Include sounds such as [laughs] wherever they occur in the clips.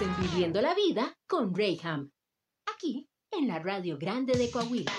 Viviendo la Vida con Rayham, aquí en la Radio Grande de Coahuila.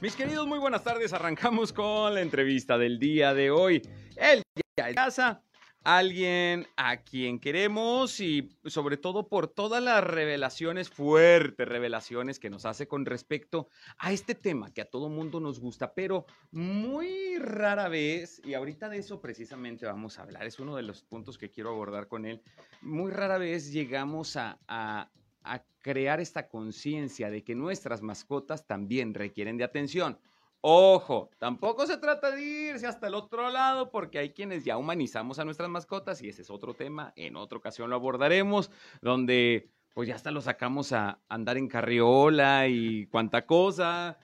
Mis queridos, muy buenas tardes. Arrancamos con la entrevista del día de hoy. El día de casa, alguien a quien queremos y sobre todo por todas las revelaciones, fuertes revelaciones que nos hace con respecto a este tema que a todo mundo nos gusta, pero muy rara vez, y ahorita de eso precisamente vamos a hablar, es uno de los puntos que quiero abordar con él, muy rara vez llegamos a, a a crear esta conciencia de que nuestras mascotas también requieren de atención. Ojo, tampoco se trata de irse hasta el otro lado porque hay quienes ya humanizamos a nuestras mascotas y ese es otro tema, en otra ocasión lo abordaremos, donde pues ya hasta lo sacamos a andar en carriola y cuánta cosa.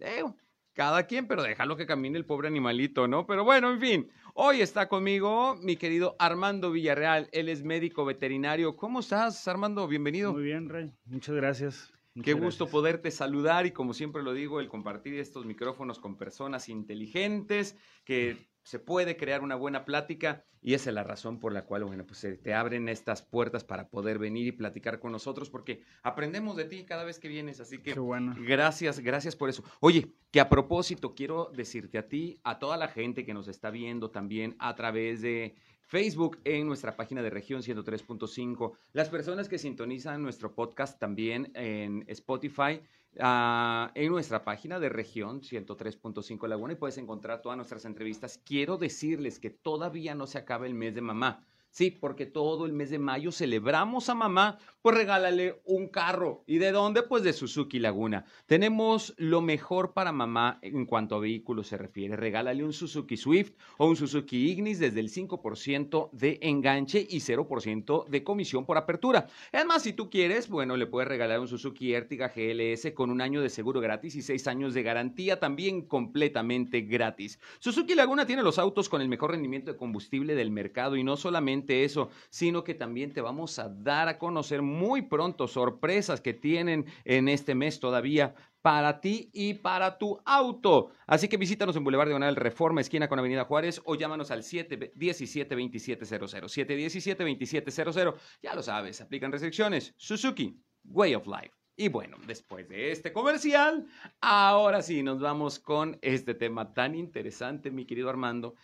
Eh, cada quien, pero déjalo que camine el pobre animalito, ¿no? Pero bueno, en fin, hoy está conmigo mi querido Armando Villarreal, él es médico veterinario. ¿Cómo estás, Armando? Bienvenido. Muy bien, Rey, muchas gracias. Qué gusto poderte saludar y como siempre lo digo, el compartir estos micrófonos con personas inteligentes que se puede crear una buena plática y esa es la razón por la cual, bueno, pues se te abren estas puertas para poder venir y platicar con nosotros porque aprendemos de ti cada vez que vienes, así que bueno. gracias, gracias por eso. Oye, que a propósito quiero decirte a ti, a toda la gente que nos está viendo también a través de Facebook en nuestra página de región 103.5, las personas que sintonizan nuestro podcast también en Spotify, ah, en nuestra página de región 103.5 Laguna y puedes encontrar todas nuestras entrevistas. Quiero decirles que todavía no se acaba el mes de mamá. Sí, porque todo el mes de mayo celebramos a mamá, pues regálale un carro. ¿Y de dónde? Pues de Suzuki Laguna. Tenemos lo mejor para mamá en cuanto a vehículos se refiere. Regálale un Suzuki Swift o un Suzuki Ignis desde el 5% de enganche y 0% de comisión por apertura. Es más, si tú quieres, bueno, le puedes regalar un Suzuki Ertiga GLS con un año de seguro gratis y seis años de garantía también completamente gratis. Suzuki Laguna tiene los autos con el mejor rendimiento de combustible del mercado y no solamente eso, sino que también te vamos a dar a conocer muy pronto sorpresas que tienen en este mes todavía para ti y para tu auto. Así que visítanos en Boulevard Diagonal Reforma, esquina con Avenida Juárez, o llámanos al 717-2700. 717-2700. Ya lo sabes, aplican restricciones. Suzuki, Way of Life. Y bueno, después de este comercial, ahora sí nos vamos con este tema tan interesante, mi querido Armando.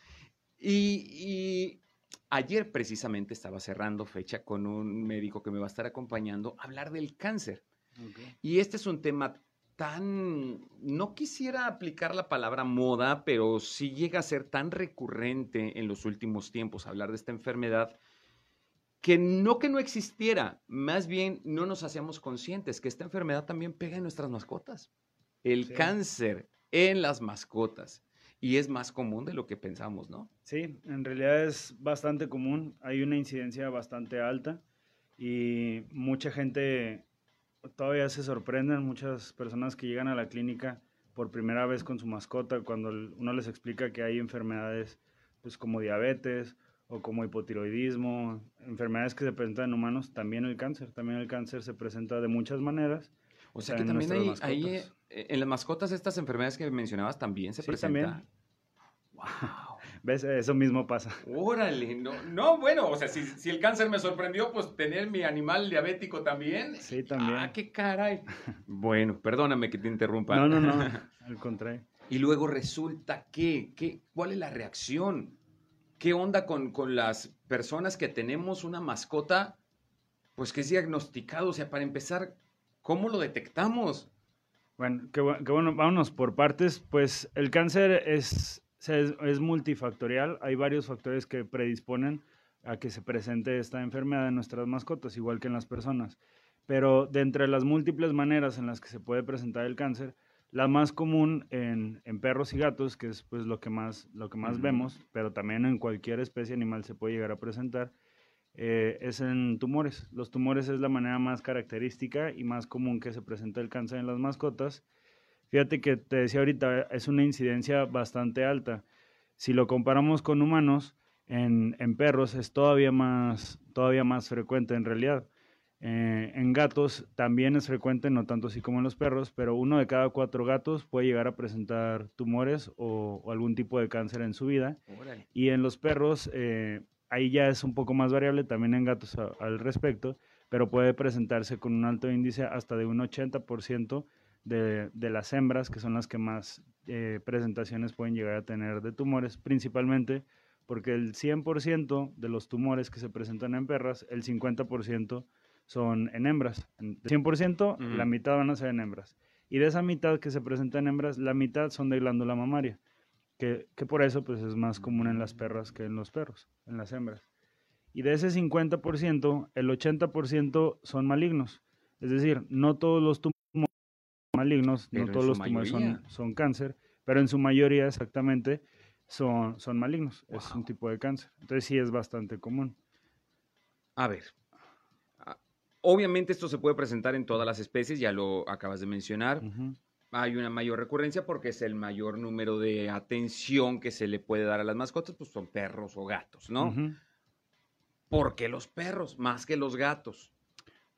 Y ayer precisamente estaba cerrando fecha con un médico que me va a estar acompañando a hablar del cáncer. Y este es un tema tan, no quisiera aplicar la palabra moda, pero sí llega a ser tan recurrente en los últimos tiempos hablar de esta enfermedad, que no que no existiera, más bien no nos hacíamos conscientes que esta enfermedad también pega en nuestras mascotas. El Sí. cáncer en las mascotas. Y es más común de lo que pensamos, ¿no? Sí, en realidad es bastante común, hay una incidencia bastante alta y mucha gente todavía se sorprenden, muchas personas que llegan a la clínica por primera vez con su mascota, cuando uno les explica que hay enfermedades pues como diabetes o como hipotiroidismo, enfermedades que se presentan en humanos, también el cáncer, también el cáncer se presenta de muchas maneras. O sea que también hay, eh, en las mascotas estas enfermedades que mencionabas también se Sí, presentan. también. Wow. [laughs] ¿Ves? Eso mismo pasa. Órale, no, no, bueno, o sea, si, si el cáncer me sorprendió, pues tener mi animal diabético también. Sí, también. Ah, qué caray. Bueno, perdóname que te interrumpa. No, no, no, [laughs] al contrario. Y luego resulta que, que, ¿cuál es la reacción? ¿Qué onda con, con las personas que tenemos una mascota, pues que es diagnosticado? O sea, para empezar, ¿cómo lo detectamos? Bueno, qué, bu- qué bueno, vámonos por partes. Pues el cáncer es, es, es multifactorial. Hay varios factores que predisponen a que se presente esta enfermedad en nuestras mascotas, igual que en las personas. Pero de entre las múltiples maneras en las que se puede presentar el cáncer, la más común en, en perros y gatos, que es pues lo que más, lo que más Ujú. vemos, pero también en cualquier especie animal se puede llegar a presentar, eh, es en tumores. Los tumores es la manera más característica y más común que se presenta el cáncer en las mascotas. Fíjate que te decía ahorita, es una incidencia bastante alta. Si lo comparamos con humanos, en, en perros es todavía más, todavía más frecuente en realidad. Eh, en gatos también es frecuente, no tanto así como en los perros, pero uno de cada cuatro gatos puede llegar a presentar tumores o, algún tipo de cáncer en su vida. Y en los perros, eh, ahí ya es un poco más variable, también en gatos al respecto, pero puede presentarse con un alto índice hasta de un 80% de, de las hembras, que son las que más eh, presentaciones pueden llegar a tener de tumores, principalmente porque el 100% de los tumores que se presentan en perras, el 50% son en hembras. El 100%, la mitad van a ser en hembras. Y de esa mitad que se presenta en hembras, la mitad son de glándula mamaria, que, que por eso pues, es más común en las perras que en los perros, en las hembras. Y de ese 50%, el 80% son malignos. Es decir, no todos los tumores son malignos, no todos los tumores son, son, cáncer, pero en su mayoría exactamente son, son malignos. Es un tipo de cáncer. Entonces sí es bastante común. A ver, Obviamente esto se puede presentar en todas las especies, ya lo acabas de mencionar. Hay una mayor recurrencia porque es el mayor número de atención que se le puede dar a las mascotas, pues son perros o gatos, ¿no? ¿Por qué los perros más que los gatos?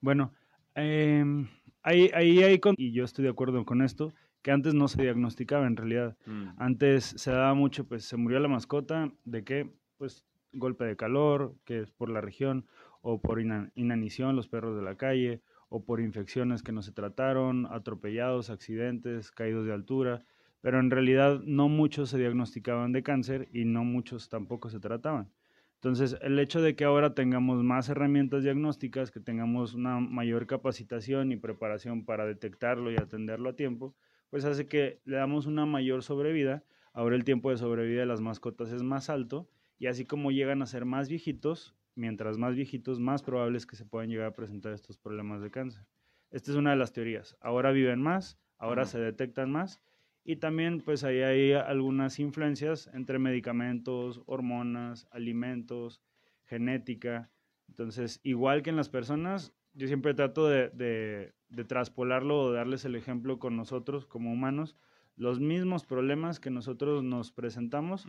Bueno, em, ahí, ahí hay, y yo estoy de acuerdo con esto, que antes no se diagnosticaba en realidad. Mm. Antes se daba mucho, pues se murió la mascota, ¿de qué? Pues golpe de calor, que es por la región, o por inanición, los perros de la calle, o por infecciones que no se trataron, atropellados, accidentes, caídos de altura, pero en realidad no muchos se diagnosticaban de cáncer y no muchos tampoco se trataban. Entonces, el hecho de que ahora tengamos más herramientas diagnósticas, que tengamos una mayor capacitación y preparación para detectarlo y atenderlo a tiempo, pues hace que le damos una mayor sobrevida. Ahora el tiempo de sobrevida de las mascotas es más alto y así como llegan a ser más viejitos, mientras más viejitos, más probable es que se puedan llegar a presentar estos problemas de cáncer. Esta es una de las teorías. Ahora viven más, ahora se detectan más y también pues ahí hay algunas influencias entre medicamentos, hormonas, alimentos, genética. Entonces, igual que en las personas, yo siempre trato de, de, de traspolarlo o darles el ejemplo con nosotros como humanos los mismos problemas que nosotros nos presentamos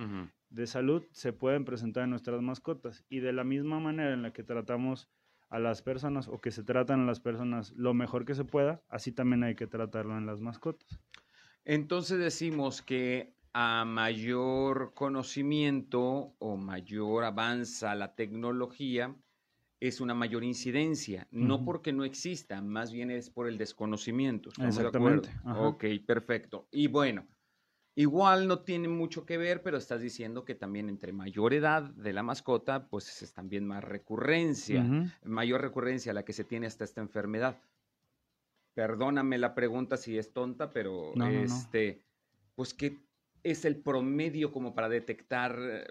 de salud se pueden presentar en nuestras mascotas y de la misma manera en la que tratamos a las personas o que se tratan a las personas lo mejor que se pueda, así también hay que tratarlo en las mascotas. Entonces decimos que a mayor conocimiento o mayor avanza la tecnología, es una mayor incidencia, no porque no exista, más bien es por el desconocimiento. Exactamente. Ok, perfecto. Y bueno, igual no tiene mucho que ver, pero estás diciendo que también entre mayor edad de la mascota, pues es también más recurrencia, mayor recurrencia a la que se tiene hasta esta enfermedad. Perdóname la pregunta si es tonta, pero este, pues qué es el promedio como para detectar? Eh,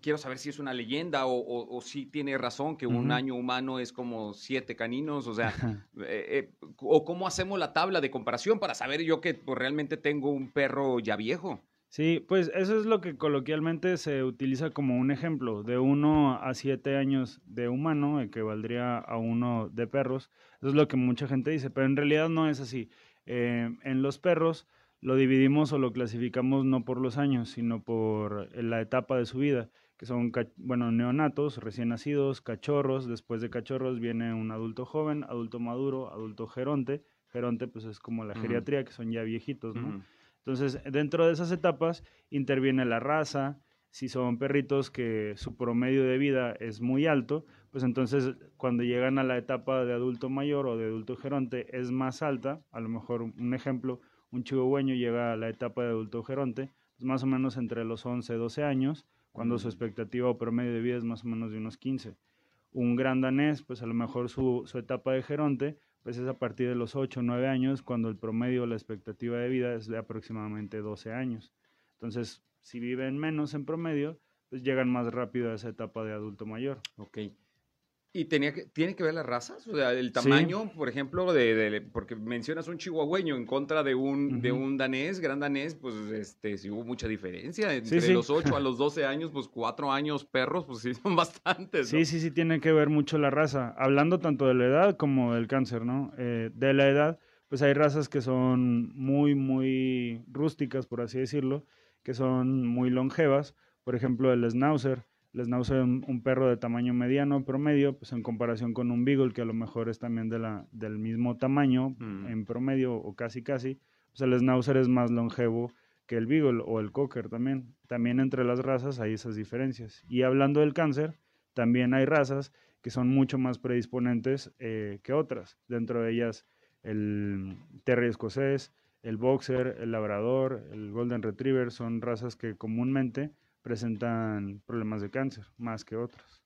quiero saber si es una leyenda o, si tiene razón que un año humano es como siete caninos, o sea, [laughs] eh, eh, o cómo hacemos la tabla de comparación para saber yo que pues, realmente tengo un perro ya viejo. Sí, pues eso es lo que coloquialmente se utiliza como un ejemplo, de uno a siete años de humano, equivaldría a uno de perros. Eso es lo que mucha gente dice, pero en realidad no es así. en los perros, lo dividimos o lo clasificamos no por los años, sino por eh, la etapa de su vida, que son, bueno, neonatos, recién nacidos, cachorros, después de cachorros viene un adulto joven, adulto maduro, adulto geronte, geronte pues es como la geriatría, que son ya viejitos, ¿no? Entonces, dentro de esas etapas interviene la raza, si son perritos que su promedio de vida es muy alto, pues entonces cuando llegan a la etapa de adulto mayor o de adulto geronte es más alta, a lo mejor un ejemplo, un chihuahueño llega a la etapa de adulto geronte, pues más o menos entre los 11 y 12 años, cuando su expectativa o promedio de vida es más o menos de unos 15. Un gran danés, pues a lo mejor su, etapa de geronte, pues es a partir de los 8 o 9 años, cuando el promedio o la expectativa de vida es de aproximadamente 12 años. Entonces, si viven menos en promedio, pues llegan más rápido a esa etapa de adulto mayor. Ok. ¿Y tenía que, tiene que ver las razas? O sea, el tamaño, por ejemplo, de, porque mencionas un chihuahueño en contra de un, de un danés, gran danés, pues este, sí hubo mucha diferencia. Entre los 8 a los 12 años, pues 4 años perros, pues sí son [laughs] bastantes. Sí, sí, sí, tiene que ver mucho la raza. Hablando tanto de la edad como del cáncer, ¿no? Eh, de la edad, pues hay razas que son muy, muy rústicas, por así decirlo, que son muy longevas. Por ejemplo, el schnauzer Les Schnauzer un, un perro de tamaño mediano promedio, pues en comparación con un Beagle que a lo mejor es también de la, del mismo tamaño Mm. en promedio o casi casi, pues el Schnauzer es más longevo que el Beagle o el Cocker también. También entre las razas hay esas diferencias. Y hablando del cáncer, también hay razas que son mucho más predisponentes eh, que otras. Dentro de ellas el Terrier escocés, el Boxer, el Labrador, el Golden Retriever son razas que comúnmente presentan problemas de cáncer más que otras.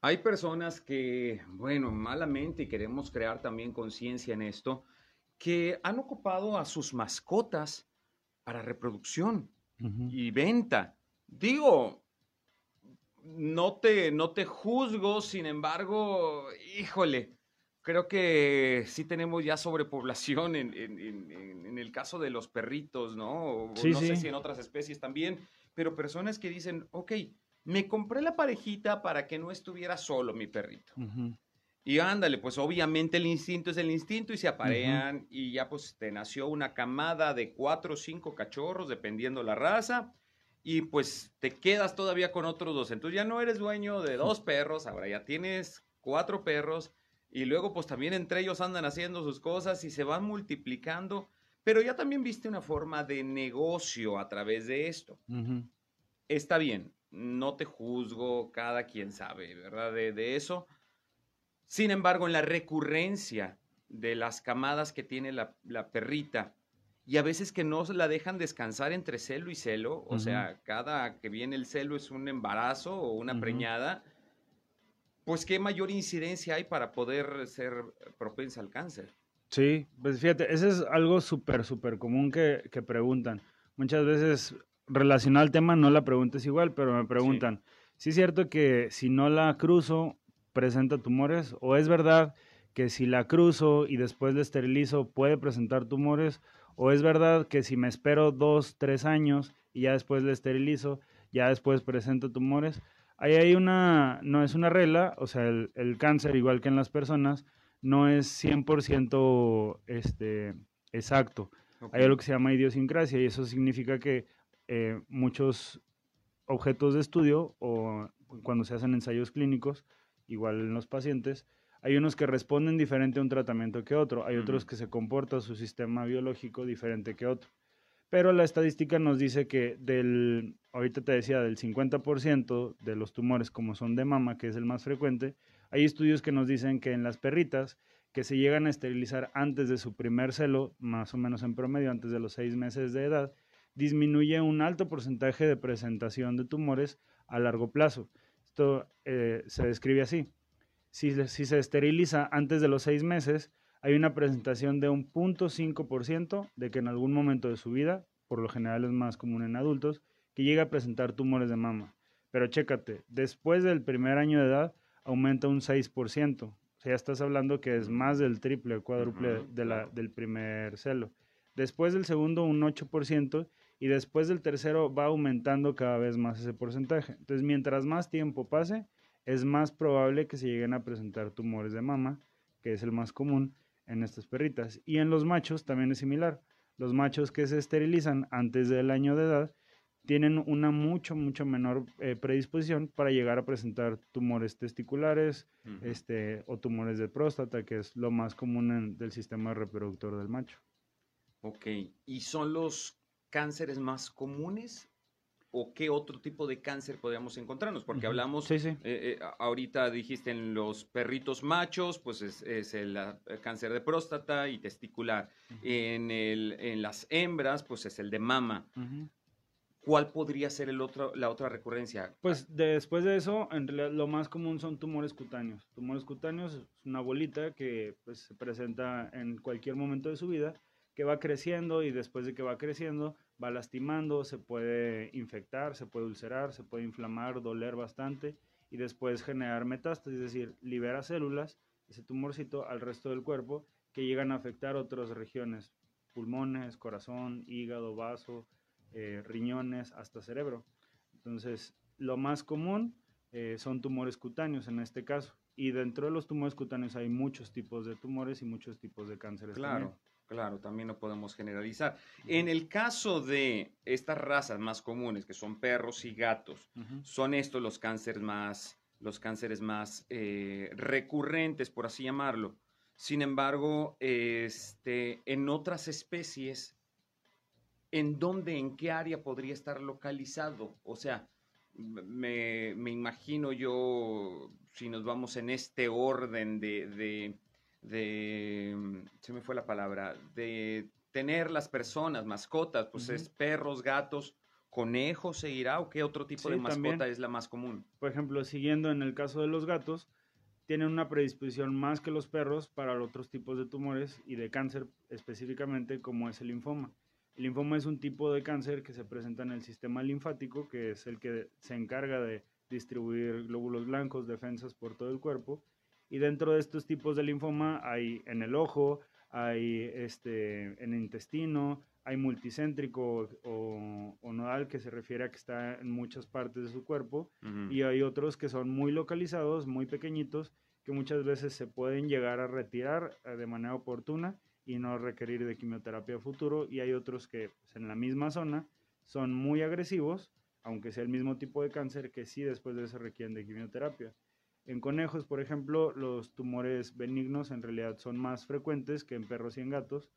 Hay personas que, bueno, malamente, y queremos crear también conciencia en esto, que han ocupado a sus mascotas para reproducción y venta. Digo, no te, no te juzgo, sin embargo, híjole, creo que sí tenemos ya sobrepoblación en, en- en- en- en el caso de los perritos, ¿no? O Sí, no sé si en otras especies también, pero personas que dicen, ok, me compré la parejita para que no estuviera solo mi perrito. Y ándale, pues obviamente el instinto es el instinto y se aparean y ya pues te nació una camada de cuatro o cinco cachorros, dependiendo la raza, y pues te quedas todavía con otros dos. Entonces ya no eres dueño de dos [laughs] perros, ahora ya tienes cuatro perros y luego pues también entre ellos andan haciendo sus cosas y se van multiplicando, pero ya también viste una forma de negocio a través de esto está bien, no te juzgo, cada quien sabe, ¿verdad? De, de eso. Sin embargo, en la recurrencia de las camadas que tiene la, la perrita, y a veces que no la dejan descansar entre celo y celo, o Ujú. sea, cada que viene el celo es un embarazo o una preñada, pues qué mayor incidencia hay para poder ser propensa al cáncer. Sí, pues fíjate, eso es algo súper, súper común que, que preguntan. Muchas veces relacionado al tema no la pregunta es igual, pero me preguntan, ¿sí es cierto que si no la cruzo presenta tumores? ¿O es verdad que si la cruzo y después la esterilizo puede presentar tumores? ¿O es verdad que si me espero dos, tres años y ya después la esterilizo, ya después presenta tumores? Ahí hay una, no es una regla, o sea, el, el cáncer, igual que en las personas, no es 100% este, exacto. Hay algo que se llama idiosincrasia y eso significa que eh, muchos objetos de estudio o cuando se hacen ensayos clínicos, igual en los pacientes, hay unos que responden diferente a un tratamiento que otro, hay otros que se comporta su sistema biológico diferente que otro. Pero la estadística nos dice que del, ahorita te decía, del 50% de los tumores como son de mama, que es el más frecuente, hay estudios que nos dicen que en las perritas que se llegan a esterilizar antes de su primer celo, más o menos en promedio antes de los seis meses de edad, disminuye un alto porcentaje de presentación de tumores a largo plazo. Esto eh, se describe así. Si, si se esteriliza antes de los seis meses, hay una presentación de un 0.5% de que en algún momento de su vida, por lo general es más común en adultos, que llega a presentar tumores de mama. Pero chécate, después del primer año de edad aumenta un 6%. O sea, ya estás hablando que es más del triple, cuádruple Ujú, de la, del primer celo. Después del segundo un 8% y después del tercero va aumentando cada vez más ese porcentaje. Entonces, mientras más tiempo pase, es más probable que se lleguen a presentar tumores de mama, que es el más común en estas perritas. Y en los machos también es similar. Los machos que se esterilizan antes del año de edad tienen una mucho, mucho menor eh, predisposición para llegar a presentar tumores testiculares este, o tumores de próstata, que es lo más común en- del sistema reproductor del macho. Ok, ¿y son los cánceres más comunes? ¿O qué otro tipo de cáncer podríamos encontrarnos? Porque hablamos, Sí, sí. eh, eh, ahorita dijiste en los perritos machos, pues es, es el, ah, el cáncer de próstata y testicular. en, el, en las hembras, pues es el de mama. Ujú. ¿Cuál podría ser el la otra recurrencia? Pues después de eso, en realidad lo más común son tumores cutáneos. Tumores cutáneos es una bolita que pues, se presenta en cualquier momento de su vida, que va creciendo y después de que va creciendo va lastimando, se puede infectar, se puede ulcerar, se puede inflamar, doler bastante y después generar metástasis, es decir, libera células, ese tumorcito al resto del cuerpo que llegan a afectar otras regiones, pulmones, corazón, hígado, vaso, eh, riñones, hasta cerebro. Entonces, lo más común eh, son tumores cutáneos en este caso. Y dentro de los tumores cutáneos hay muchos tipos de tumores y muchos tipos de cánceres. Claro, también. Claro, también no podemos generalizar. En el caso de estas razas más comunes, que son perros y gatos, son estos los cánceres más, los cánceres más eh, recurrentes, por así llamarlo. Sin embargo, este, en otras especies, ¿en dónde, en qué área podría estar localizado? O sea, me, imagino yo, si nos vamos en este orden de de, mm, se me fue la palabra, de tener las personas, mascotas, pues es perros, gatos, conejos, ¿se irá o qué otro tipo de mascota es la más común? Por ejemplo, siguiendo en el caso de los gatos, tienen una predisposición más que los perros para otros tipos de tumores y de cáncer específicamente como es el linfoma. El linfoma es un tipo de cáncer que se presenta en el sistema linfático, que es el que se encarga de distribuir glóbulos blancos, defensas por todo el cuerpo, y dentro de estos tipos de linfoma hay en el ojo, hay este, en el intestino, hay multicéntrico o, nodal que se refiere a que está en muchas partes de su cuerpo. Y hay otros que son muy localizados, muy pequeñitos, que muchas veces se pueden llegar a retirar eh, de manera oportuna y no requerir de quimioterapia futuro y hay otros que pues, en la misma zona son muy agresivos, aunque sea el mismo tipo de cáncer, que sí después de eso requieren de quimioterapia. En conejos, por ejemplo, los tumores benignos en realidad son más frecuentes que en perros y en gatos,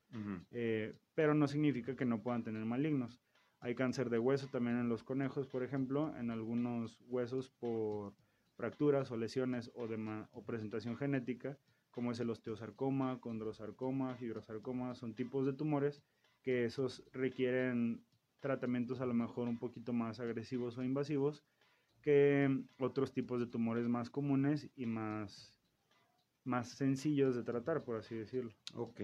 eh, pero no significa que no puedan tener malignos. Hay cáncer de hueso también en los conejos, por ejemplo, en algunos huesos por fracturas o lesiones o, de o presentación genética, como es el osteosarcoma, condrosarcoma, fibrosarcoma, son tipos de tumores que esos requieren tratamientos a lo mejor un poquito más agresivos o invasivos que otros tipos de tumores más comunes y más, más sencillos de tratar, por así decirlo. Ok.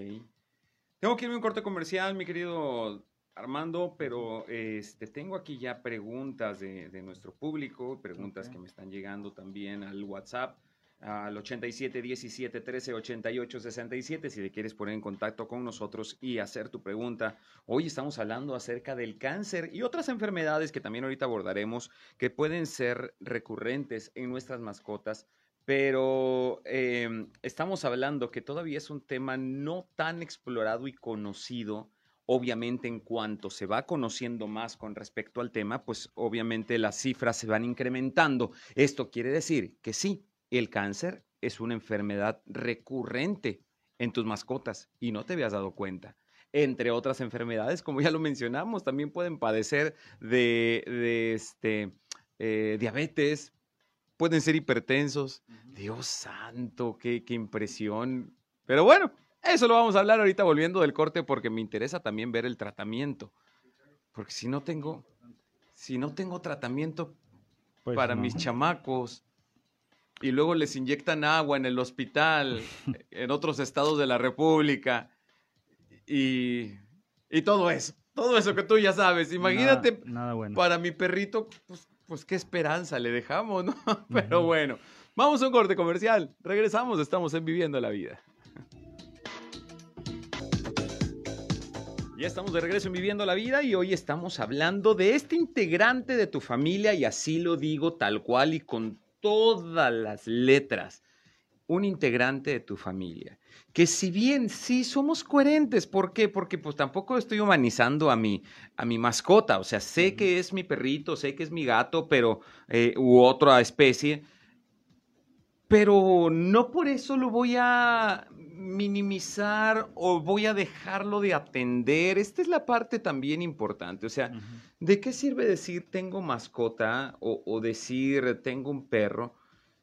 Tengo que irme a un corte comercial, mi querido Armando, pero este, tengo aquí ya preguntas de, de nuestro público, preguntas que me están llegando también al WhatsApp al 87 17 13 88 67 si te quieres poner en contacto con nosotros y hacer tu pregunta. Hoy estamos hablando acerca del cáncer y otras enfermedades que también ahorita abordaremos que pueden ser recurrentes en nuestras mascotas, pero em, estamos hablando que todavía es un tema no tan explorado y conocido. Obviamente, en cuanto se va conociendo más con respecto al tema, pues obviamente las cifras se van incrementando. Esto quiere decir que sí, el cáncer es una enfermedad recurrente en tus mascotas y no te habías dado cuenta. Entre otras enfermedades, como ya lo mencionamos, también pueden padecer de, este, eh, diabetes, pueden ser hipertensos. Dios santo, qué, qué impresión. Pero bueno, eso lo vamos a hablar ahorita volviendo del corte porque me interesa también ver el tratamiento. Porque si no tengo, si no tengo tratamiento pues para mis chamacos, y luego les inyectan agua en el hospital, [laughs] en otros estados de la República, y, todo eso, todo eso que tú ya sabes. Imagínate, para mi perrito, pues, pues, qué esperanza le dejamos, ¿no? [laughs] Pero bueno, vamos a un corte comercial, regresamos, estamos en Viviendo la Vida. Ya estamos de regreso en Viviendo la Vida y hoy estamos hablando de este integrante de tu familia y así lo digo tal cual y con todas las letras un integrante de tu familia. Que si bien sí somos coherentes, ¿por qué? Porque pues tampoco estoy humanizando a mi, a mi mascota, o sea, sé que es mi perrito, sé que es mi gato, pero, eh, u otra especie, pero no por eso lo voy a minimizar o voy a dejarlo de atender. Esta es la parte también importante. O sea, ¿de qué sirve decir tengo mascota o, o, decir tengo un perro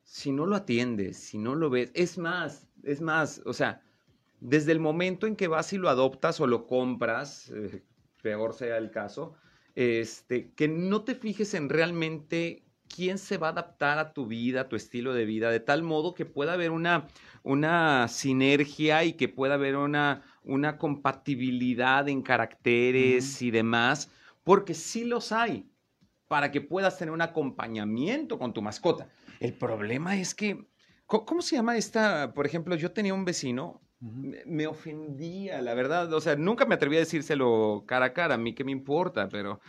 si no lo atiendes, si no lo ves? Es más, es más, o sea, desde el momento en que vas y lo adoptas o lo compras, eh, peor sea el caso, este, que no te fijes en realmente quién se va a adaptar a tu vida, a tu estilo de vida, de tal modo que pueda haber una, una sinergia y que pueda haber una, una compatibilidad en caracteres y demás, porque sí los hay, para que puedas tener un acompañamiento con tu mascota. El problema es que, ¿cómo, se llama esta? Por ejemplo, yo tenía un vecino, me ofendía, la verdad, o sea, nunca me atreví a decírselo cara a cara, a mí qué me importa, pero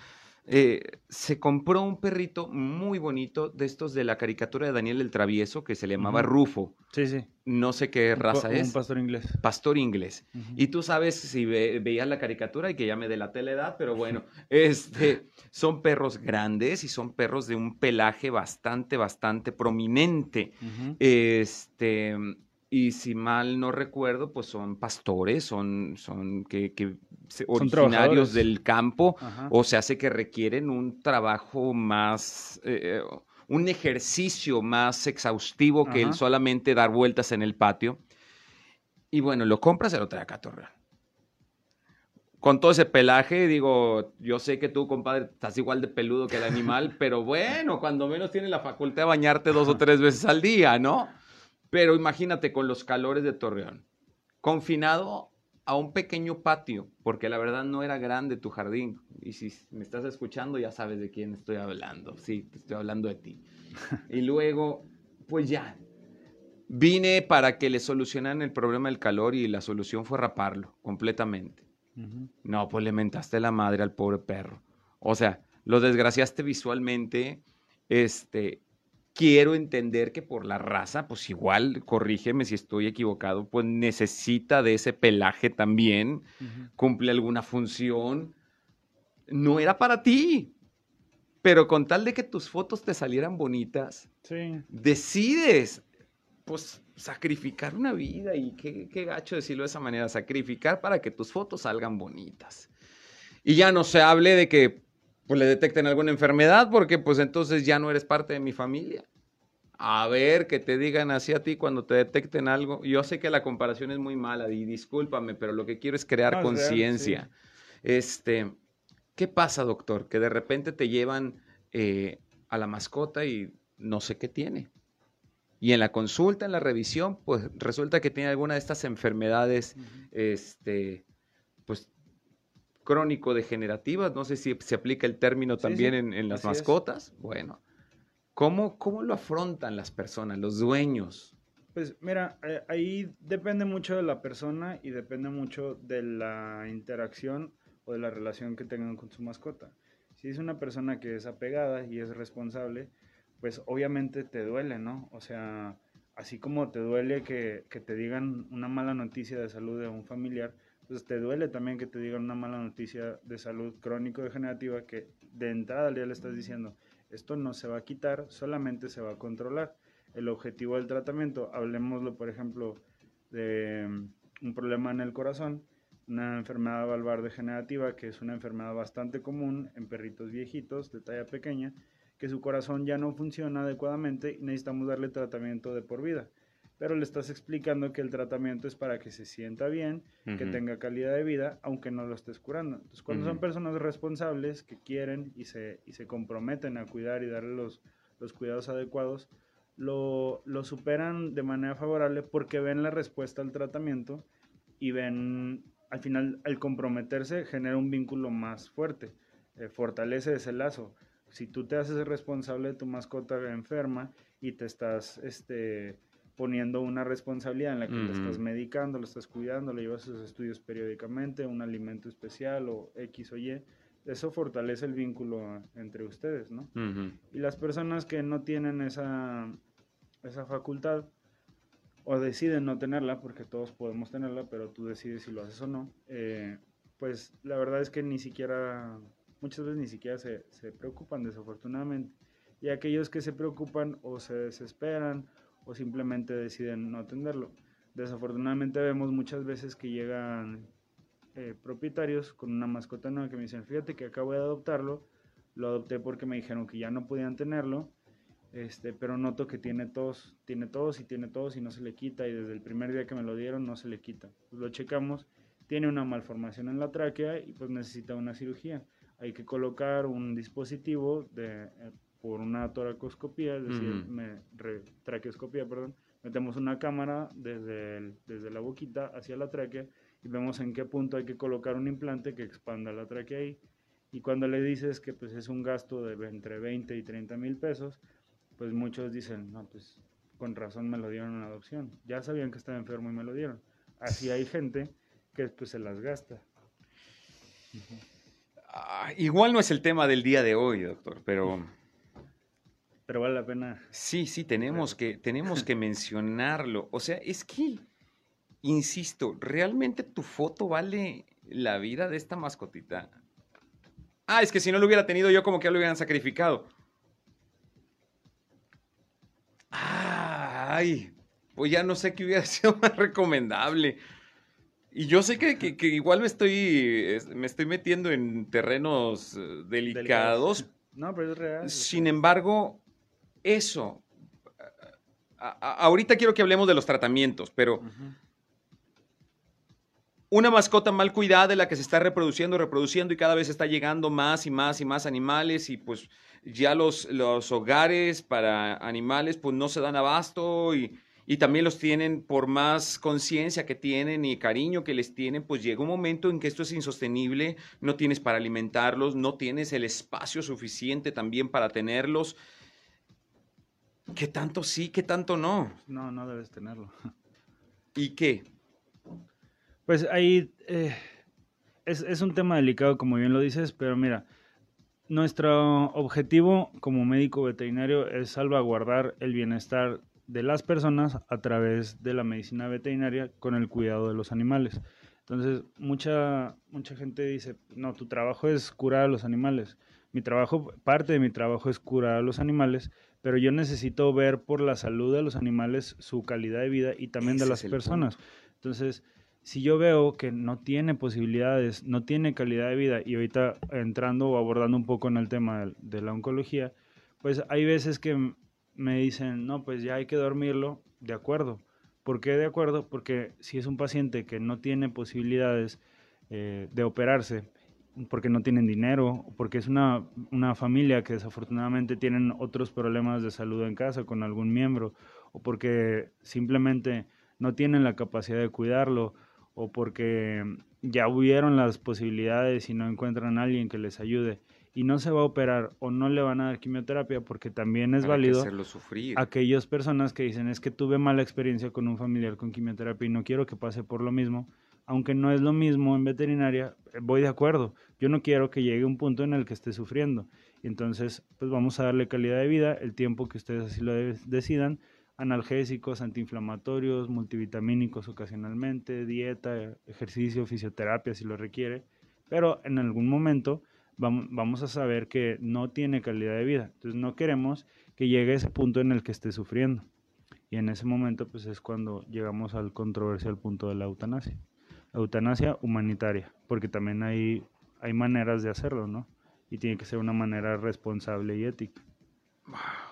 eh, se compró un perrito muy bonito de estos de la caricatura de Daniel el Travieso que se le llamaba. Rufo. Sí, sí. No sé qué Un raza es. Un pastor inglés. Pastor inglés. Y tú sabes si ve- veías la caricatura y que ya me delaté la edad, pero bueno, [laughs] este, son perros grandes y son perros de un pelaje bastante, bastante prominente. Este, y si mal no recuerdo, pues son pastores, son, son que, que se- originarios del campo, Ajá. o se hace que requieren un trabajo más, eh, un ejercicio más exhaustivo que el solamente dar vueltas en el patio. Y bueno, lo compras y lo trae acá a Torreón. Con todo ese pelaje, digo, yo sé que tú, compadre, estás igual de peludo que el animal, [laughs] pero bueno, cuando menos tienes la facultad de bañarte dos o tres veces al día, ¿no? Pero imagínate con los calores de Torreón, confinado a un pequeño patio, porque la verdad no era grande tu jardín. Y si me estás escuchando, ya sabes de quién estoy hablando. Sí, te estoy hablando de ti. [laughs] Y luego, pues ya, vine para que le solucionaran el problema del calor y la solución fue raparlo completamente. No, pues le mentaste la madre al pobre perro. O sea, lo desgraciaste visualmente. Este, quiero entender que por la raza, pues igual, corrígeme si estoy equivocado, pues necesita de ese pelaje también, cumple alguna función. No era para ti. Pero con tal de que tus fotos te salieran bonitas, Sí. decides, pues, sacrificar una vida y qué, qué gacho decirlo de esa manera, sacrificar para que tus fotos salgan bonitas. Y ya no se hable de que, pues, le detecten alguna enfermedad, porque, pues, entonces ya no eres parte de mi familia. A ver, que te digan así a ti cuando te detecten algo. Yo sé que la comparación es muy mala y discúlpame, pero lo que quiero es crear No, conciencia. Este, ¿qué pasa, doctor? Que de repente te llevan eh, a la mascota y no sé qué tiene. Y en la consulta, en la revisión, pues resulta que tiene alguna de estas enfermedades, este, pues crónico-degenerativas. No sé si se aplica el término Sí, también sí, en, en las así es. mascotas. Bueno, ¿cómo, ¿cómo lo afrontan las personas, los dueños? Pues mira, eh, ahí depende mucho de la persona y depende mucho de la interacción o de la relación que tengan con su mascota. Si es una persona que es apegada y es responsable, pues obviamente te duele, ¿no? O sea, así como te duele que, que te digan una mala noticia de salud de un familiar, pues te duele también que te digan una mala noticia de salud crónico-degenerativa que de entrada ya le estás diciendo, esto no se va a quitar, solamente se va a controlar el objetivo del tratamiento. Hablemoslo, por ejemplo, de mm, un problema en el corazón, una enfermedad valvar degenerativa, que es una enfermedad bastante común en perritos viejitos de talla pequeña, que su corazón ya no funciona adecuadamente y necesitamos darle tratamiento de por vida. Pero le estás explicando que el tratamiento es para que se sienta bien, que Ujú. tenga calidad de vida, aunque no lo estés curando. Entonces, cuando son Ujú. personas responsables que quieren y se, y se comprometen a cuidar y darle los, los cuidados adecuados, lo, lo superan de manera favorable porque ven la respuesta al tratamiento y ven, al final, al comprometerse, genera un vínculo más fuerte, eh, fortalece ese lazo. Si tú te haces responsable de tu mascota enferma y te estás este, poniendo una responsabilidad en la que le estás Ujú. medicando, lo estás cuidando, le llevas sus estudios periódicamente, un alimento especial o X o Y, eso fortalece el vínculo entre ustedes, ¿no? Y las personas que no tienen esa, esa facultad o deciden no tenerla, porque todos podemos tenerla, pero tú decides si lo haces o no, eh, pues la verdad es que ni siquiera, muchas veces ni siquiera se, se preocupan desafortunadamente. Y aquellos que se preocupan o se desesperan o simplemente deciden no atenderlo. Desafortunadamente vemos muchas veces que llegan eh, propietarios con una mascota nueva que me dicen, fíjate que acabo de adoptarlo, lo adopté porque me dijeron que ya no podían tenerlo, este, pero noto que tiene tos, tiene tos y tiene tos y no se le quita y desde el primer día que me lo dieron no se le quita. Lo checamos, tiene una malformación en la tráquea y pues necesita una cirugía. Hay que colocar un dispositivo de, eh, por una toracoscopía, es decir, Ujú. me- re- traqueoscopía, perdón. Metemos una cámara desde, el- desde la boquita hacia la tráquea y vemos en qué punto hay que colocar un implante que expanda la tráquea ahí. Y cuando le dices que pues es un gasto de entre 20 y 30 mil pesos, pues muchos dicen, no, pues con razón me lo dieron en adopción. Ya sabían que estaba enfermo y me lo dieron. Así hay gente que pues se las gasta. Ah, igual no es el tema del día de hoy, doctor, pero... Pero vale la pena. Sí, sí, tenemos que, tenemos que [laughs] mencionarlo. O sea, es que, insisto, ¿realmente tu foto vale la vida de esta mascotita? Ah, es que si no lo hubiera tenido yo, como que ya lo hubieran sacrificado. Ay, pues ya no sé qué hubiera [laughs] sido más recomendable. Y yo sé que, que, igual me estoy, me estoy metiendo en terrenos eh, delicados. [laughs] No, pero es real. Sin embargo, eso. ahorita quiero que hablemos de los tratamientos, pero una mascota mal cuidada de la que se está reproduciendo, reproduciendo y cada vez está llegando más y más y más animales y pues ya los, los hogares para animales pues no se dan abasto y, y también los tienen por más conciencia que tienen y cariño que les tienen, pues llega un momento en que esto es insostenible, no tienes para alimentarlos, no tienes el espacio suficiente también para tenerlos. ¿Qué tanto sí, qué tanto no? No, no debes tenerlo. [laughs] ¿Y qué? Pues ahí eh, es, es, un tema delicado, como bien lo dices, pero mira, nuestro objetivo como médico veterinario es salvaguardar el bienestar de las personas a través de la medicina veterinaria con el cuidado de los animales. Entonces, mucha, mucha gente dice, no, tu trabajo es curar a los animales. Mi trabajo, parte de mi trabajo es curar a los animales, pero yo necesito ver por la salud de los animales su calidad de vida y también de las personas. Entonces, si yo veo que no tiene posibilidades, no tiene calidad de vida, y ahorita entrando o abordando un poco en el tema de, la oncología, pues hay veces que me dicen, no, pues ya hay que dormirlo, de acuerdo. ¿Por qué de acuerdo? Porque si es un paciente que no tiene posibilidades eh, de operarse, porque no tienen dinero, porque es una, una familia que desafortunadamente tienen otros problemas de salud en casa con algún miembro, o porque simplemente no tienen la capacidad de cuidarlo, o porque ya hubieron las posibilidades y no encuentran a alguien que les ayude. Y no se va a operar o no le van a dar quimioterapia porque también es válido aquellas personas que dicen es que tuve mala experiencia con un familiar con quimioterapia y no quiero que pase por lo mismo, aunque no es lo mismo en veterinaria, eh, voy de acuerdo. Yo no quiero que llegue un punto en el que esté sufriendo. Entonces, pues vamos a darle calidad de vida, el tiempo que ustedes así lo decidan, analgésicos, antiinflamatorios, multivitamínicos ocasionalmente, dieta, ejercicio, fisioterapia si lo requiere, pero en algún momento vamos, a saber que no tiene calidad de vida. Entonces no queremos que llegue a ese punto en el que esté sufriendo. Y en ese momento pues es cuando llegamos al controversial punto de la eutanasia. Eutanasia humanitaria, porque también hay, hay maneras de hacerlo, ¿no? Y tiene que ser una manera responsable y ética. [laughs]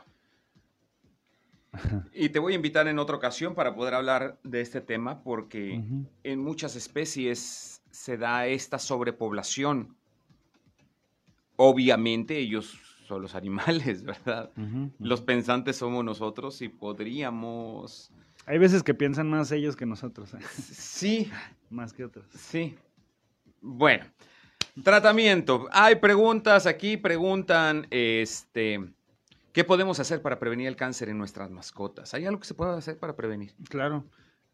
Y te voy a invitar en otra ocasión para poder hablar de este tema porque en muchas especies se da esta sobrepoblación. Obviamente ellos son los [laughs] animales, ¿verdad? Los pensantes somos nosotros y podríamos... Hay veces que piensan más ellos que nosotros. ¿eh? Sí. más que otros. Sí. Bueno, tratamiento. Hay preguntas aquí, preguntan, este... ¿Qué podemos hacer para prevenir el cáncer en nuestras mascotas? ¿Hay algo que se pueda hacer para prevenir? Claro.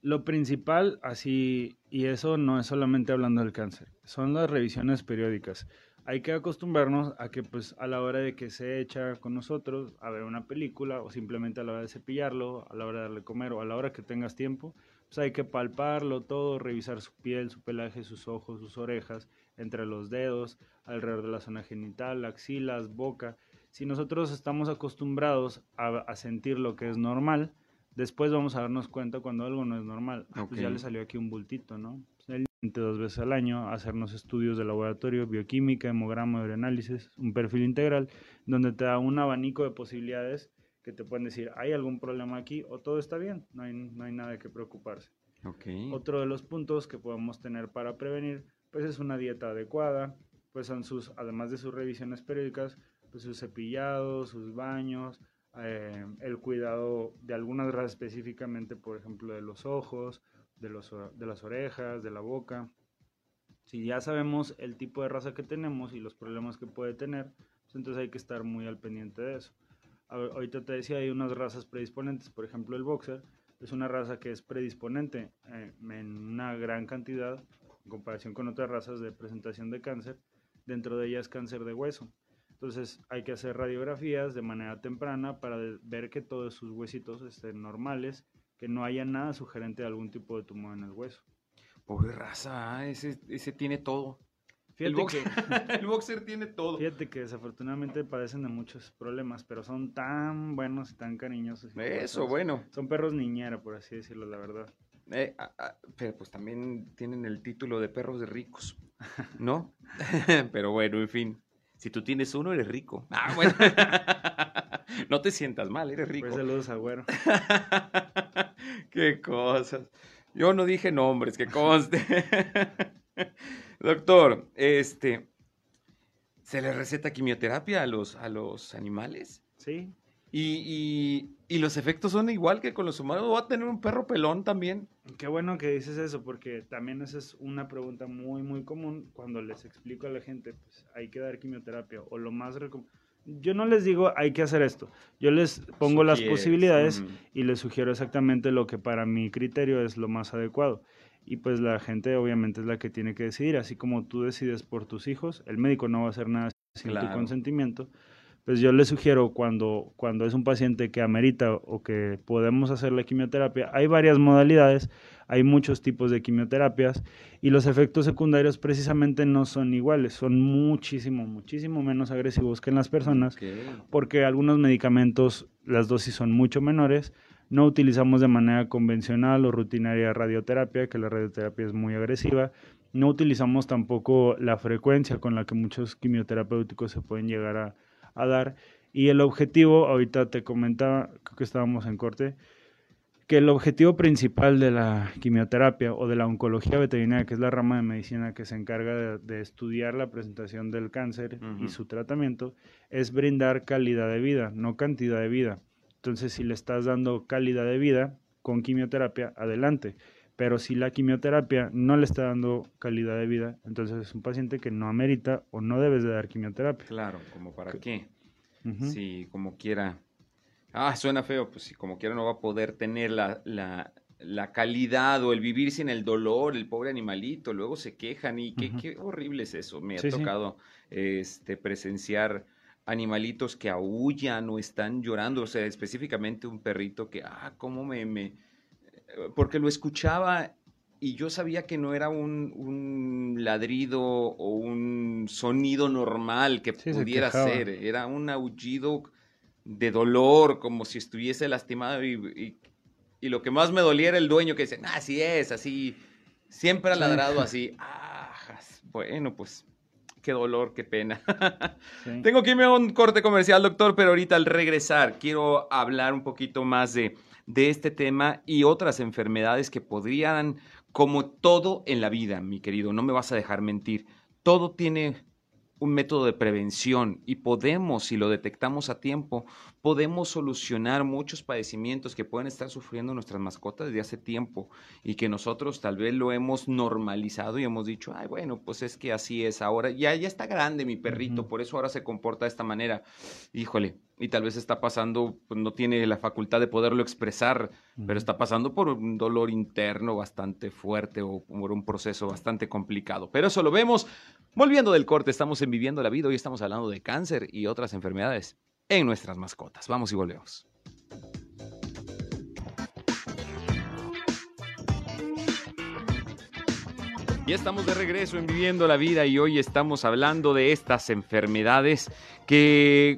Lo principal, así, y eso no es solamente hablando del cáncer, son las revisiones periódicas. Hay que acostumbrarnos a que, pues, a la hora de que se echa con nosotros a ver una película o simplemente a la hora de cepillarlo, a la hora de darle comer o a la hora que tengas tiempo, pues hay que palparlo todo, revisar su piel, su pelaje, sus ojos, sus orejas, entre los dedos, alrededor de la zona genital, axilas, boca si nosotros estamos acostumbrados a, sentir lo que es normal, después vamos a darnos cuenta cuando algo no es normal. Pues ya le salió aquí un bultito, ¿no? Dos veces al año, hacernos estudios de laboratorio, bioquímica, hemograma, análisis, un perfil integral, donde te da un abanico de posibilidades que te pueden decir, hay algún problema aquí o todo está bien, no hay, no hay nada qué preocuparse. Otro de los puntos que podemos tener para prevenir, pues es una dieta adecuada, pues son sus, además de sus revisiones periódicas, pues, sus cepillados, sus baños, eh, el cuidado de algunas razas específicamente, por ejemplo, de los ojos, de, las orejas, de la boca. Si ya sabemos el tipo de raza que tenemos y los problemas que puede tener, pues entonces hay que estar muy al pendiente de eso. Ahorita te decía, hay unas razas predisponentes, por ejemplo, el boxer es una raza que es predisponente eh, en una gran cantidad en comparación con otras razas de presentación de cáncer dentro de ellas cáncer de hueso. Entonces hay que hacer radiografías de manera temprana para ver que todos sus huesitos estén normales, que no haya nada sugerente de algún tipo de tumor en el hueso. Pobre raza, ah, ese, ese tiene todo. Fíjate el, box- que, [laughs] el boxer tiene todo. fíjate que desafortunadamente padecen de muchos problemas, pero son tan buenos y tan cariñosos. y Eso, cosas. bueno. Son perros niñera, por así decirlo, la verdad. Eh, ah, ah, pero pues también tienen el título de perros de ricos, ¿no? [laughs] [laughs] pero bueno, en fin. Si tú tienes uno, eres rico. Ah, bueno. [laughs] no te sientas mal, eres rico. Pues saludos a Güero. [laughs] qué cosas. Yo no dije nombres, que conste. [laughs] Doctor, este, ¿se le receta quimioterapia a los, a los animales? Sí, Y, y- y los efectos son igual que con los humanos. ¿Va a tener un perro pelón también? Qué bueno que dices eso, porque también esa es una pregunta muy, muy común cuando les explico a la gente, pues hay que dar quimioterapia o lo más recom- Yo no les digo hay que hacer esto, yo les pongo las posibilidades ujú. y les sugiero exactamente lo que para mi criterio es lo más adecuado. Y pues la gente obviamente es la que tiene que decidir, así como tú decides por tus hijos, el médico no va a hacer nada sin Claro. tu consentimiento. Pues yo les sugiero cuando, cuando es un paciente que amerita o que podemos hacer la quimioterapia, hay varias modalidades, hay muchos tipos de quimioterapias y los efectos secundarios precisamente no son iguales, son muchísimo, muchísimo menos agresivos que en las personas porque algunos medicamentos, las dosis son mucho menores, no utilizamos de manera convencional o rutinaria radioterapia, que la radioterapia es muy agresiva, no utilizamos tampoco la frecuencia con la que muchos quimioterapéuticos se pueden llegar a, a dar. Y el objetivo, ahorita te comentaba, creo que estábamos en corte, que el objetivo principal de la quimioterapia o de la oncología veterinaria, que es la rama de medicina que se encarga de, de estudiar la presentación del cáncer y su tratamiento, es brindar calidad de vida, no cantidad de vida. Entonces, si le estás dando calidad de vida con quimioterapia, adelante. Pero si la quimioterapia no le está dando calidad de vida, entonces es un paciente que no amerita o no debes de dar quimioterapia. Claro, como para qué. Si como quiera. Ah, suena feo, pues si como quiera no va a poder tener la, la, la calidad o el vivir sin el dolor, el pobre animalito, luego se quejan y qué, qué horrible es eso. Me ha sí. tocado este, presenciar animalitos que aullan o están llorando, o sea, específicamente un perrito que, ah, cómo me, me... Porque lo escuchaba y yo sabía que no era un, un ladrido o un sonido normal que Sí, pudiera ser, era un aullido de dolor, como si estuviese lastimado y, y- y lo que más me dolía era el dueño que dice, "Ah, así es, así, siempre ha ladrado así. [laughs] Ah, bueno, pues qué dolor, qué pena. Sí. Tengo que irme a un corte comercial, doctor, pero ahorita al regresar quiero hablar un poquito más de, de este tema y otras enfermedades que podrían, como todo en la vida, mi querido, no me vas a dejar mentir, todo tiene un método de prevención y podemos, si lo detectamos a tiempo, podemos solucionar muchos padecimientos que pueden estar sufriendo nuestras mascotas desde hace tiempo y que nosotros tal vez lo hemos normalizado y hemos dicho, ay, bueno, pues es que así es ahora, ya, ya está grande mi perrito, por eso ahora se comporta de esta manera. Híjole, y tal vez está pasando, pues no tiene la facultad de poderlo expresar, pero está pasando por un dolor interno bastante fuerte o por un proceso bastante complicado. Pero eso lo vemos volviendo del corte. Estamos en Viviendo la Vida. Hoy estamos hablando de cáncer y otras enfermedades en nuestras mascotas. Vamos y volvemos. Ya estamos de regreso en Viviendo la Vida y hoy estamos hablando de estas enfermedades que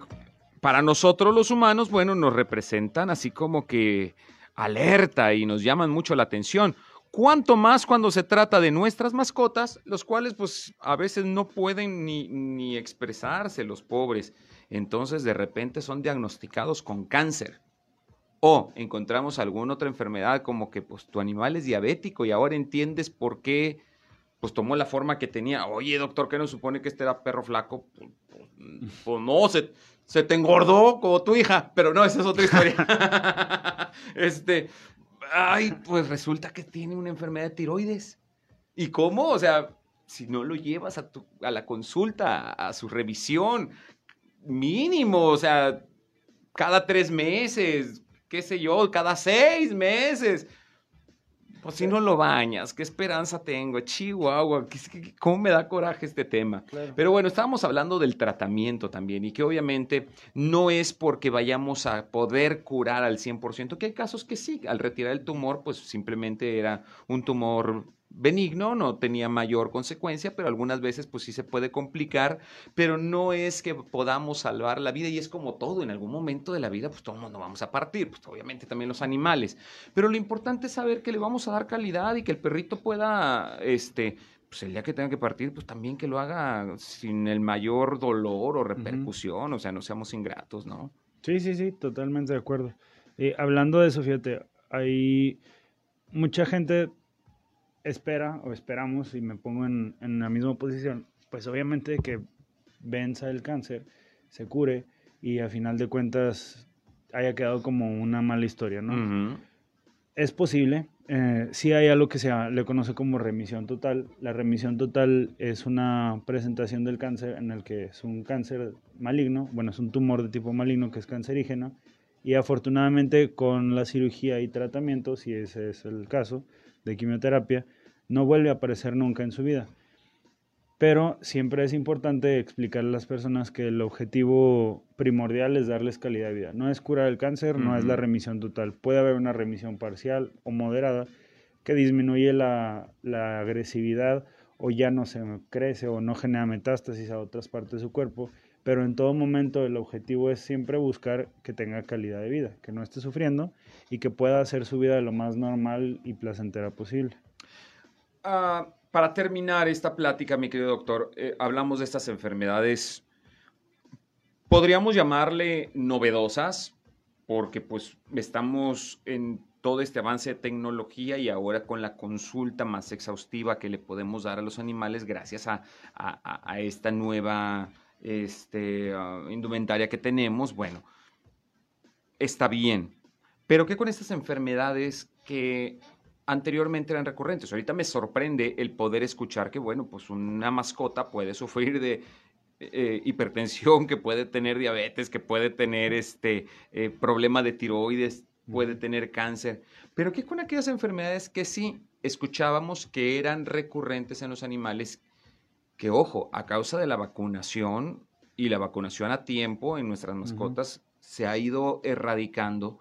para nosotros los humanos, bueno, nos representan así como que alerta y nos llaman mucho la atención. Cuanto más cuando se trata de nuestras mascotas, los cuales pues a veces no pueden ni, expresarse los pobres. Entonces de repente son diagnosticados con cáncer. O encontramos alguna otra enfermedad como que pues tu animal es diabético y ahora entiendes por qué pues tomó la forma que tenía. Oye, doctor, ¿qué nos supone que este era perro flaco? Pues, pues, pues no, se, se te engordó como tu hija, pero no, esa es otra historia. [laughs] este, ay, pues resulta que tiene una enfermedad de tiroides. ¿Y cómo? O sea, si no lo llevas a, tu, a la consulta, a su revisión, mínimo, o sea, cada tres meses, qué sé yo, cada seis meses. Pues si no lo bañas, qué esperanza tengo, Chihuahua, cómo me da coraje este tema. Pero bueno, estábamos hablando del tratamiento también y que obviamente no es porque vayamos a poder curar al 100%, que hay casos que sí, al retirar el tumor, pues simplemente era un tumor benigno, no tenía mayor consecuencia, pero algunas veces pues sí se puede complicar, pero no es que podamos salvar la vida y es como todo, en algún momento de la vida pues todo el mundo vamos a partir, pues obviamente también los animales, pero lo importante es saber que le vamos a dar calidad y que el perrito pueda, este, pues el día que tenga que partir, pues también que lo haga sin el mayor dolor o repercusión, o sea, no seamos ingratos, ¿no? Sí, sí, sí, totalmente de acuerdo. Eh, hablando de eso, fíjate, hay mucha gente espera o esperamos, y me pongo en, la misma posición, pues obviamente que venza el cáncer, se cure y a final de cuentas haya quedado como una mala historia, ¿no? Es posible, eh, sí hay algo que se le conoce como remisión total. La remisión total es una presentación del cáncer en el que es un cáncer maligno, bueno, es un tumor de tipo maligno que es cancerígeno, y afortunadamente con la cirugía y tratamiento, si ese es el caso, de quimioterapia, no vuelve a aparecer nunca en su vida. Pero siempre es importante explicarle a las personas que el objetivo primordial es darles calidad de vida. No es curar el cáncer, no es la remisión total. Puede haber una remisión parcial o moderada que disminuye la, la agresividad o ya no se crece o no genera metástasis a otras partes de su cuerpo, pero en todo momento el objetivo es siempre buscar que tenga calidad de vida, que no esté sufriendo y que pueda hacer su vida lo más normal y placentera posible. Ah, para terminar esta plática, mi querido doctor, eh, hablamos de estas enfermedades, podríamos llamarle novedosas, porque pues estamos en todo este avance de tecnología y ahora con la consulta más exhaustiva que le podemos dar a los animales gracias a, esta nueva este, ah, indumentaria que tenemos, bueno, está bien. Pero ¿qué con estas enfermedades que anteriormente eran recurrentes. Ahorita me sorprende el poder escuchar que, bueno, pues una mascota puede sufrir de eh, hipertensión, que puede tener diabetes, que puede tener este eh, problema de tiroides, puede tener cáncer. Pero ¿qué con aquellas enfermedades que sí escuchábamos que eran recurrentes en los animales? Que, ojo, a causa de la vacunación y la vacunación a tiempo en nuestras mascotas se ha ido erradicando,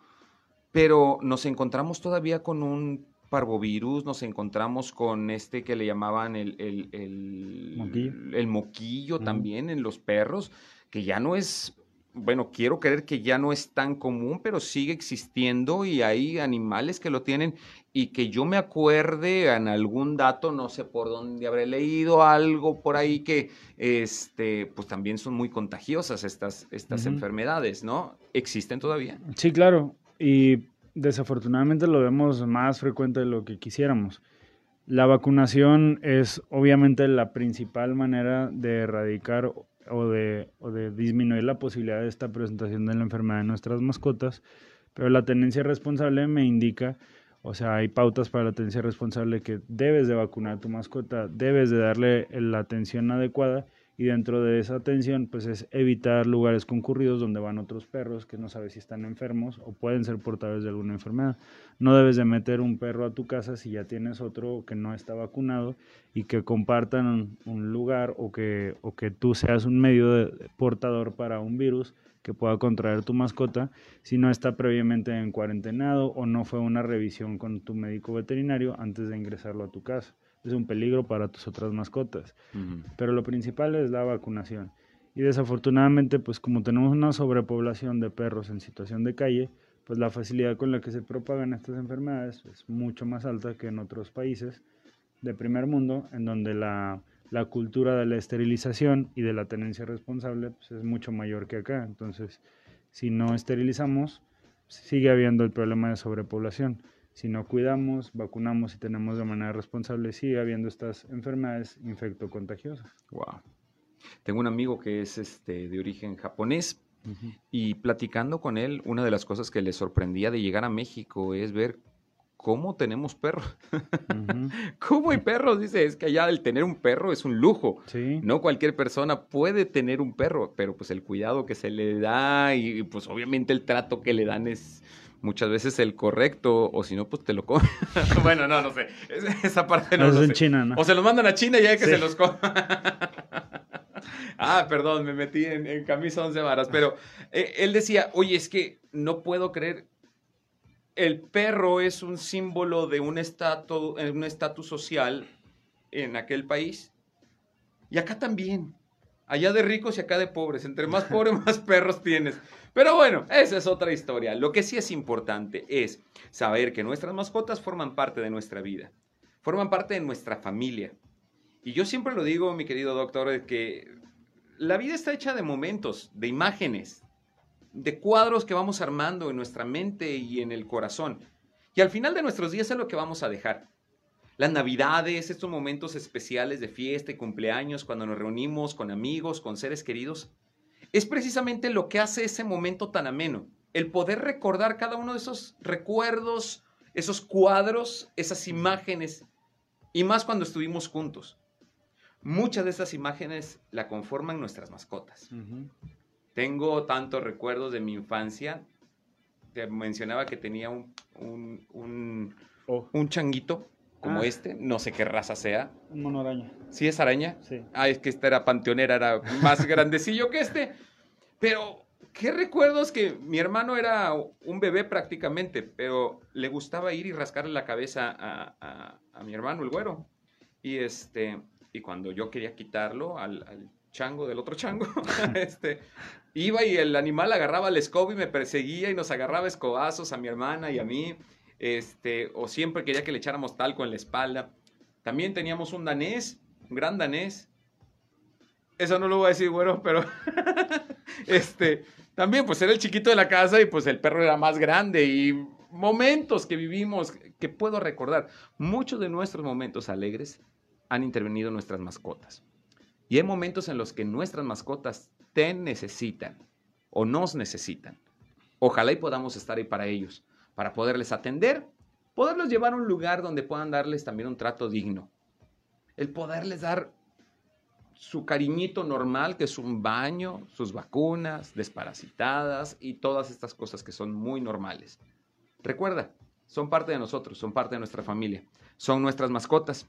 pero nos encontramos todavía con un parvovirus, nos encontramos con este que le llamaban el, el, moquillo, el moquillo también en los perros, que ya no es, bueno, quiero creer que ya no es tan común, pero sigue existiendo y hay animales que lo tienen y que yo me acuerde en algún dato, no sé por dónde habré leído algo por ahí que, este, pues también son muy contagiosas estas, estas enfermedades, ¿no? ¿Existen todavía? Sí, claro. Y desafortunadamente lo vemos más frecuente de lo que quisiéramos. La vacunación es obviamente la principal manera de erradicar o de, o de disminuir la posibilidad de esta presentación de la enfermedad en nuestras mascotas, pero la tenencia responsable me indica, o sea, hay pautas para la tenencia responsable que debes de vacunar a tu mascota, debes de darle la atención adecuada y dentro de esa atención pues es evitar lugares concurridos donde van otros perros que no sabes si están enfermos o pueden ser portadores de alguna enfermedad. No debes de meter un perro a tu casa si ya tienes otro que no está vacunado y que compartan un, lugar o que, o que tú seas un medio de, portador para un virus que pueda contraer tu mascota si no está previamente en cuarentenado o no fue una revisión con tu médico veterinario antes de ingresarlo a tu casa es un peligro para tus otras mascotas. Pero lo principal es la vacunación. Y desafortunadamente, pues como tenemos una sobrepoblación de perros en situación de calle, pues la facilidad con la que se propagan estas enfermedades es mucho más alta que en otros países de primer mundo, en donde la, la cultura de la esterilización y de la tenencia responsable pues, es mucho mayor que acá. Entonces, si no esterilizamos, sigue habiendo el problema de sobrepoblación si no cuidamos, vacunamos y tenemos de manera responsable, sigue habiendo estas enfermedades infectocontagiosas. Wow. Tengo un amigo que es este, de origen japonés y platicando con él, una de las cosas que le sorprendía de llegar a México es ver cómo tenemos perros. [laughs] ¿Cómo hay perros? Dice, es que allá el tener un perro es un lujo. No cualquier persona puede tener un perro, pero pues el cuidado que se le da y pues obviamente el trato que le dan es muchas veces el correcto, o si no, pues te lo comen. [laughs] bueno, no, no sé. Esa parte no No, es lo en sé. China, ¿no? O se los mandan a China y hay que Sí. se los coman. [laughs] ah, perdón, me metí en, en camisa once varas. Pero eh, él decía, oye, es que no puedo creer. El perro es un símbolo de un estatus, un estatus social en aquel país. Y acá también. Allá de ricos y acá de pobres. Entre más pobre, [laughs] más perros tienes. Pero bueno, esa es otra historia. Lo que sí es importante es saber que nuestras mascotas forman parte de nuestra vida. Forman parte de nuestra familia. Y yo siempre lo digo, mi querido doctor, que la vida está hecha de momentos, de imágenes, de cuadros que vamos armando en nuestra mente y en el corazón. Y al final de nuestros días es lo que vamos a dejar. Las navidades, estos momentos especiales de fiesta y cumpleaños, cuando nos reunimos con amigos, con seres queridos, es precisamente lo que hace ese momento tan ameno. El poder recordar cada uno de esos recuerdos, esos cuadros, esas imágenes, y más cuando estuvimos juntos. Muchas de esas imágenes la conforman nuestras mascotas. Tengo tantos recuerdos de mi infancia. Te mencionaba que tenía un, un, un- Oh, un changuito como Ah. este, no sé qué raza sea. un mono araña. ¿Sí es araña? Sí. Ah, es que esta era panteonera, era más grandecillo que este. Pero, ¿qué recuerdos que mi hermano era un bebé prácticamente, pero le gustaba ir y rascarle la cabeza a, a- a mi hermano, el güero? Y este, y cuando yo quería quitarlo al, al chango del otro chango, [laughs] [laughs] este, iba y el animal agarraba el escoba y me perseguía y nos agarraba escobazos a mi hermana y a mí, este, o siempre quería que le echáramos talco en la espalda. También teníamos un danés, un gran danés. Eso no lo voy a decir, güero, pero [laughs] este, también pues era el chiquito de la casa y pues el perro era más grande y momentos que vivimos que puedo recordar. Muchos de nuestros momentos alegres han intervenido nuestras mascotas. Y hay momentos en los que nuestras mascotas te necesitan o nos necesitan. Ojalá y podamos estar ahí para ellos, para poderles atender, poderlos llevar a un lugar donde puedan darles también un trato digno. El poderles dar su cariñito normal, que es un baño, sus vacunas, desparasitadas y todas estas cosas que son muy normales. Recuerda, son parte de nosotros, son parte de nuestra familia, son nuestras mascotas.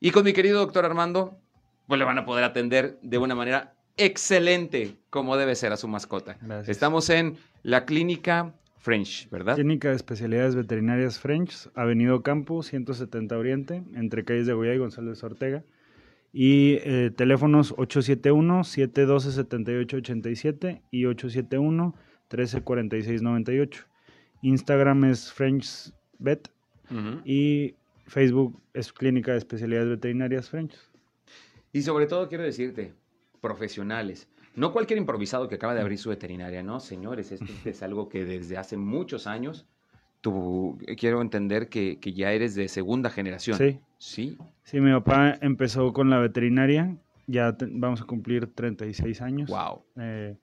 Y con mi querido doctor Armando, pues le van a poder atender de una manera excelente como debe ser a su mascota. Gracias. Estamos en la clínica French, ¿verdad? Clínica de Especialidades Veterinarias French, Avenido Campo, 170 Oriente, entre calles de Goya y González Ortega. Y eh, teléfonos 871-712-7887 y 871-134698. Instagram es French Vet y Facebook es Clínica de Especialidades Veterinarias French. Y sobre todo quiero decirte, profesionales, no cualquier improvisado que acaba de abrir su veterinaria, no, señores, esto es algo que desde hace muchos años, tú quiero entender que, que ya eres de segunda generación. Sí. Sí. Sí, mi papá empezó con la veterinaria, ya te- vamos a cumplir 36 años. Wow. Eh,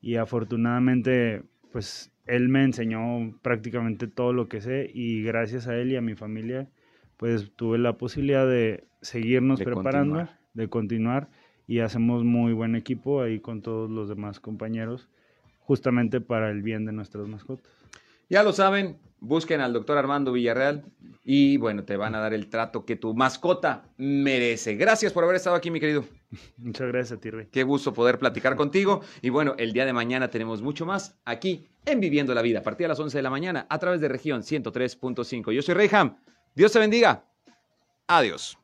y afortunadamente, pues él me enseñó prácticamente todo lo que sé y gracias a él y a mi familia, pues tuve la posibilidad de seguirnos De preparando, continuar. de continuar y hacemos muy buen equipo ahí con todos los demás compañeros, justamente para el bien de nuestras mascotas. Ya lo saben, busquen al doctor Armando Villarreal y bueno, te van a dar el trato que tu mascota merece. Gracias por haber estado aquí, mi querido. [laughs] Muchas gracias a ti, Rey. Qué gusto poder platicar contigo. Y bueno, el día de mañana tenemos mucho más aquí en Viviendo la Vida, a partir de las 11 de la mañana, a través de región 103.5. Yo soy Reyham. Dios te bendiga. Adiós.